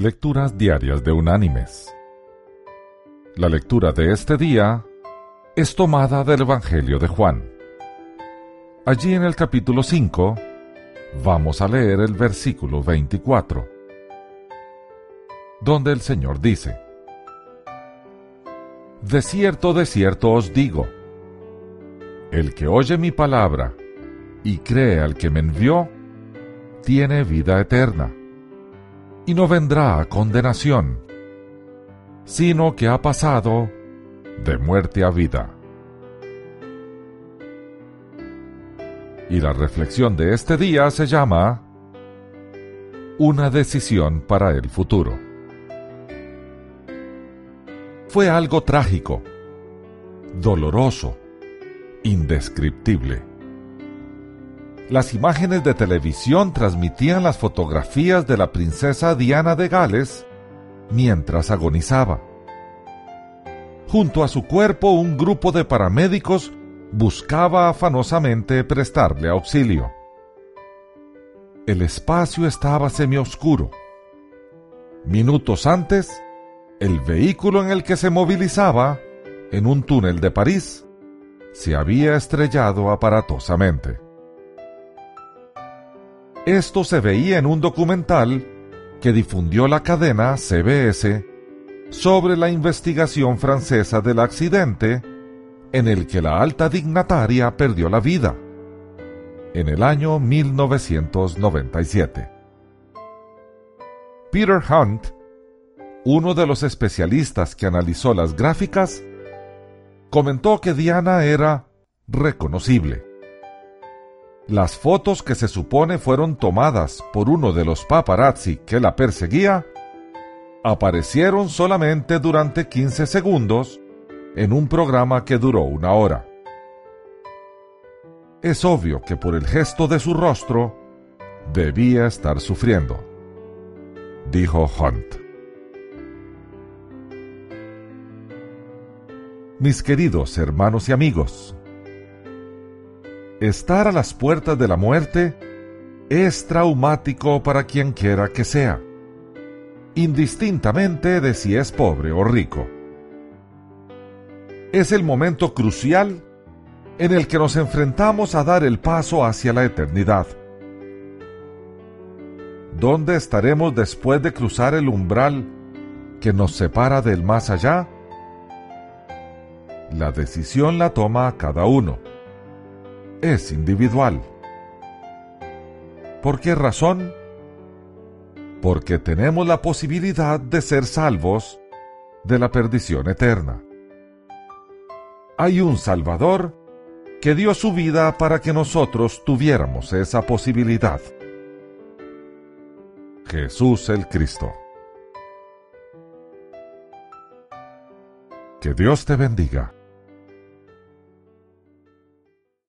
Lecturas Diarias de Unánimes. La lectura de este día es tomada del Evangelio de Juan. Allí en el capítulo 5 vamos a leer el versículo 24, donde el Señor dice, De cierto, de cierto os digo, el que oye mi palabra y cree al que me envió, tiene vida eterna, y no vendrá a condenación, sino que ha pasado de muerte a vida. Y la reflexión de este día se llama Una decisión para el futuro. Fue algo trágico, doloroso, indescriptible las imágenes de televisión transmitían las fotografías de la princesa Diana de Gales mientras agonizaba. Junto a su cuerpo un grupo de paramédicos buscaba afanosamente prestarle auxilio. El espacio estaba semioscuro. Minutos antes, el vehículo en el que se movilizaba, en un túnel de París, se había estrellado aparatosamente. Esto se veía en un documental que difundió la cadena CBS sobre la investigación francesa del accidente en el que la alta dignataria perdió la vida en el año 1997. Peter Hunt, uno de los especialistas que analizó las gráficas, comentó que Diana era reconocible las fotos que se supone fueron tomadas por uno de los paparazzi que la perseguía aparecieron solamente durante 15 segundos en un programa que duró una hora. Es obvio que por el gesto de su rostro debía estar sufriendo, dijo Hunt. Mis queridos hermanos y amigos, estar a las puertas de la muerte es traumático para quien quiera que sea, indistintamente de si es pobre o rico. Es el momento crucial en el que nos enfrentamos a dar el paso hacia la eternidad. ¿Dónde estaremos después de cruzar el umbral que nos separa del más allá? La decisión la toma cada uno es individual. ¿Por qué razón? Porque tenemos la posibilidad de ser salvos de la perdición eterna. Hay un Salvador que dio su vida para que nosotros tuviéramos esa posibilidad. Jesús el Cristo. Que Dios te bendiga.